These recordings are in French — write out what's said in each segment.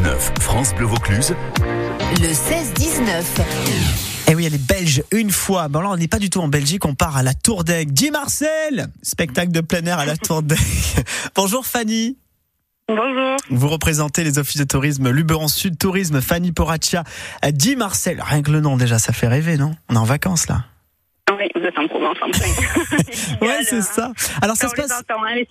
16-19, France Bleu Vaucluse. Le 16-19. Eh oui, elle est belge une fois. Bon, là, on n'est pas du tout en Belgique, on part à la Tour d'Aigle. Dis Marcel Spectacle de plein air à la Tour d'Aigle. Bonjour Fanny. Bonjour. Vous représentez les offices de tourisme Luberon Sud Tourisme, Fanny Poraccia. Dis Marcel, rien que le nom déjà, ça fait rêver, non? On est en vacances là. Oui, vous êtes en Provence en plein. Ouais, c'est ça. Alors ça se passe. entend, hein.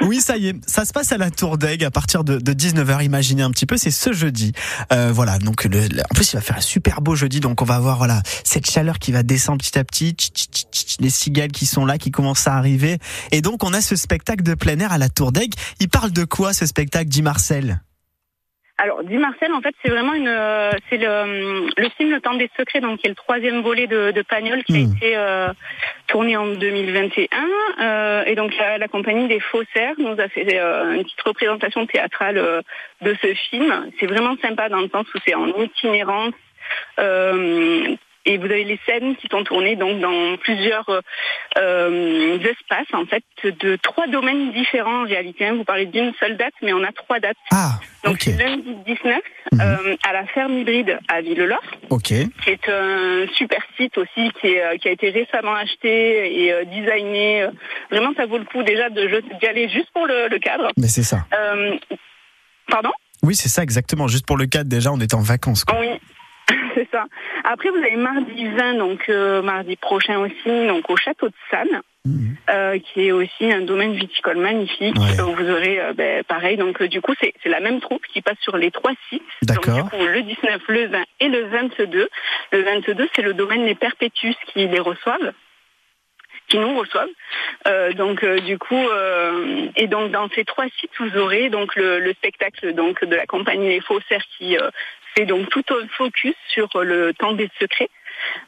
Oui, ça y est, ça se passe à la Tour d'Aigle à partir de, de 19h. Imaginez un petit peu, c'est ce jeudi. Euh, voilà, donc le, le- en plus il va faire un super beau jeudi, donc on va avoir voilà cette chaleur qui va descendre petit à petit, tch, tch, tch, tch, les cigales qui sont là, qui commencent à arriver, et donc on a ce spectacle de plein air à la Tour d'Aigle. Il parle de quoi ce spectacle, dit Marcel? Alors, dit Marcel, en fait, c'est vraiment une, euh, c'est le, le film Le Temps des Secrets, donc qui est le troisième volet de, de Pagnol qui a Hmm. été euh, tourné en 2021. Euh, et donc la, la compagnie des Faussaires nous a fait euh, une petite représentation théâtrale euh, de ce film. C'est vraiment sympa dans le sens où c'est en itinérance. Et vous avez les scènes qui sont tournées donc dans plusieurs euh, espaces en fait de trois domaines différents en réalité. hein. Vous parlez d'une seule date, mais on a trois dates. Ah, Donc ok, lundi 19 Mhm. euh, à la ferme hybride à Villelor, ok, qui est un super site aussi qui, est, euh, qui a été récemment acheté et euh, designé. Vraiment, ça vaut le coup déjà d'y aller juste pour le, le cadre. mais c'est ça. Pardon? Oui, c'est ça exactement. Juste pour le cadre, déjà, on est en vacances. Quoi. Oui. C'est ça. Après, vous avez mardi 20, donc euh, mardi prochain aussi, donc au château de Sannes. Mhm. euh, qui est aussi un domaine viticole magnifique. Ouais. où vous aurez euh, ben, pareil, donc euh, du coup c'est la même troupe qui passe sur les trois sites. Donc D'accord. du coup le 19, le 20 et le 22. Le 22 c'est le domaine Les Perpétus qui les reçoivent qui nous reçoivent. Donc du coup et donc dans ces trois sites vous aurez donc le, le spectacle donc de la compagnie Les Faussaires qui fait donc tout un focus sur le temps des secrets.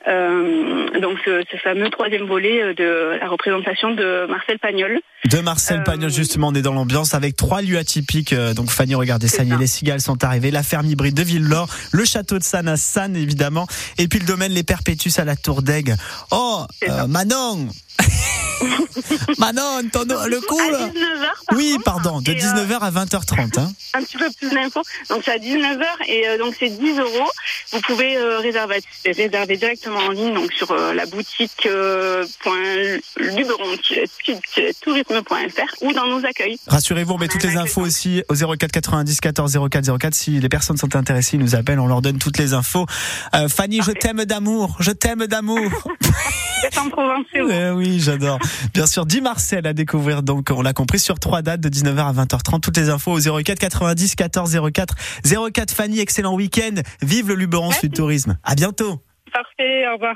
Euh, donc ce, ce fameux troisième volet euh, de la représentation de Marcel Pagnol. De Marcel Euh, Pagnol, justement, on est dans l'ambiance avec trois lieux atypiques. Euh, Donc, Fanny, regardez, ça y est, les cigales sont arrivées. La ferme hybride de Villelor, le château de Sannes à Sannes, évidemment. Et puis le domaine Les Perpétus à la Tour d'Aigle. Oh, euh. Manon Manon, ton, le coup, à là 19h Oui, pardon, de Et, euh, 19h à 20h30. Hein. un petit peu plus d'infos. Donc c'est à 19h et euh, donc c'est 10 euros. Vous pouvez euh, réserver, réserver directement en ligne donc sur euh, la boutique euh, point luberon-tourisme.fr ou dans nos accueils. Rassurez-vous, on met toutes les infos aussi au 04 90 14 04 04. Si les personnes sont intéressées, ils nous appellent, on leur donne toutes les infos. Euh, Fanny, je t'aime d'amour, je t'aime d'amour. Vous en Provence. Eh oui, j'adore. Bien sûr, 10 Marcel à découvrir, donc on l'a compris, sur trois dates de 19h à 20h30. Toutes les infos au 04 90 14 04. 04 Fanny, excellent week-end. Vive le Luberon. Sud Tourisme. À bientôt. Parfait, au revoir.